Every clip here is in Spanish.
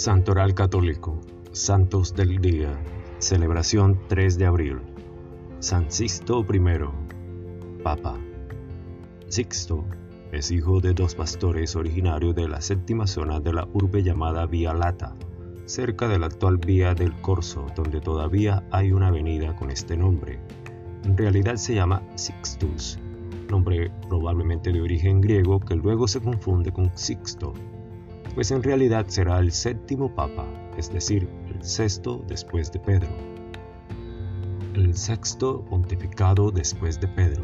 Santoral Católico, Santos del Día, celebración 3 de abril. San Sixto I, Papa. Sixto es hijo de dos pastores originarios de la séptima zona de la urbe llamada Vía Lata, cerca de la actual Vía del Corso, donde todavía hay una avenida con este nombre. En realidad se llama Sixtus, nombre probablemente de origen griego que luego se confunde con Sixto, pues en realidad será el séptimo papa, es decir, el sexto después de Pedro. El sexto pontificado después de Pedro.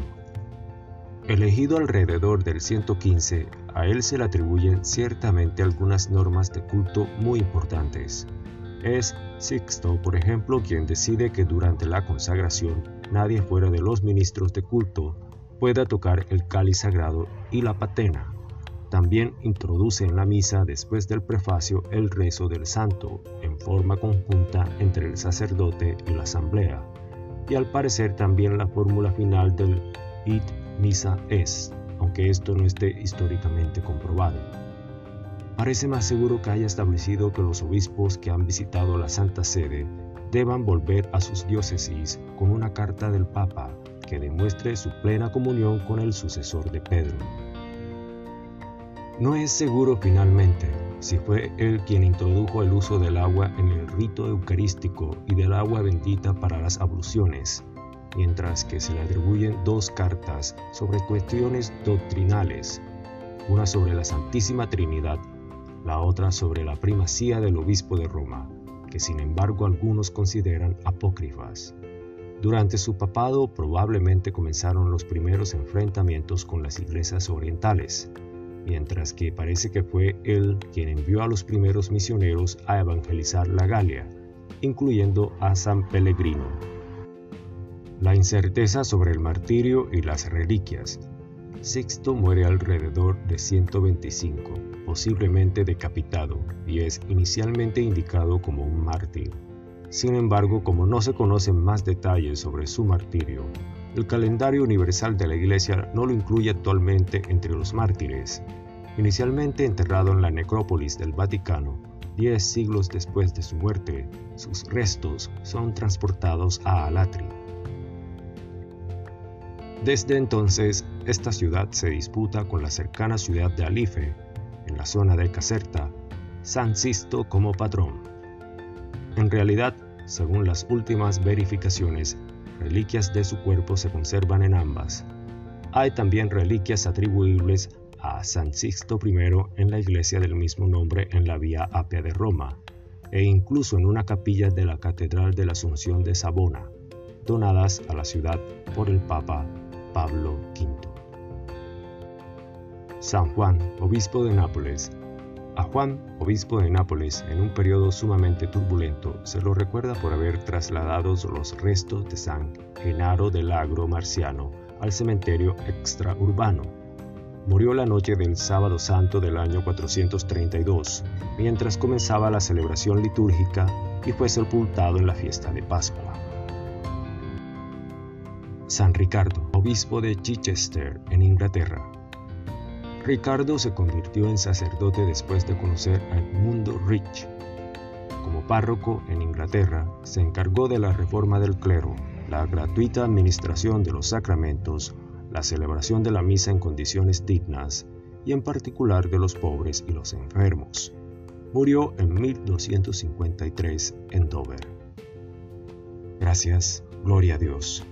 Elegido alrededor del 115, a él se le atribuyen ciertamente algunas normas de culto muy importantes. Es Sixto, por ejemplo, quien decide que durante la consagración nadie fuera de los ministros de culto pueda tocar el cáliz sagrado y la patena. También introduce en la misa después del prefacio el rezo del santo en forma conjunta entre el sacerdote y la asamblea, y al parecer también la fórmula final del It Misa Es, aunque esto no esté históricamente comprobado. Parece más seguro que haya establecido que los obispos que han visitado la Santa Sede deban volver a sus diócesis con una carta del Papa que demuestre su plena comunión con el sucesor de Pedro. No es seguro finalmente si fue él quien introdujo el uso del agua en el rito eucarístico y del agua bendita para las abluciones, mientras que se le atribuyen dos cartas sobre cuestiones doctrinales, una sobre la Santísima Trinidad, la otra sobre la primacía del obispo de Roma, que sin embargo algunos consideran apócrifas. Durante su papado probablemente comenzaron los primeros enfrentamientos con las iglesias orientales, mientras que parece que fue él quien envió a los primeros misioneros a evangelizar la Galia, incluyendo a San Pellegrino. La incerteza sobre el martirio y las reliquias. Sixto muere alrededor de 125, posiblemente decapitado, y es inicialmente indicado como un mártir. Sin embargo, como no se conocen más detalles sobre su martirio, el calendario universal de la Iglesia no lo incluye actualmente entre los mártires. Inicialmente enterrado en la necrópolis del Vaticano, diez siglos después de su muerte, sus restos son transportados a Alatri. Desde entonces, esta ciudad se disputa con la cercana ciudad de Alife, en la zona de Caserta, San Sisto como patrón. En realidad, según las últimas verificaciones, reliquias de su cuerpo se conservan en ambas. Hay también reliquias atribuibles a San Sixto I en la iglesia del mismo nombre en la Vía Apia de Roma, e incluso en una capilla de la Catedral de la Asunción de Sabona, donadas a la ciudad por el Papa Pablo V. San Juan, obispo de Nápoles, a Juan, obispo de Nápoles, en un periodo sumamente turbulento, se lo recuerda por haber trasladado los restos de San Genaro del Agro Marciano al cementerio extraurbano. Murió la noche del sábado santo del año 432, mientras comenzaba la celebración litúrgica y fue sepultado en la fiesta de Pascua. San Ricardo, obispo de Chichester, en Inglaterra, Ricardo se convirtió en sacerdote después de conocer a Edmundo Rich. Como párroco en Inglaterra, se encargó de la reforma del clero, la gratuita administración de los sacramentos, la celebración de la misa en condiciones dignas y en particular de los pobres y los enfermos. Murió en 1253 en Dover. Gracias, gloria a Dios.